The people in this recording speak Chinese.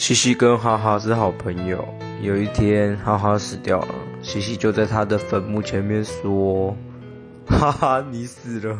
西西跟哈哈是好朋友有一天哈哈死掉了西西就在他的坟墓前面说哈哈你死了。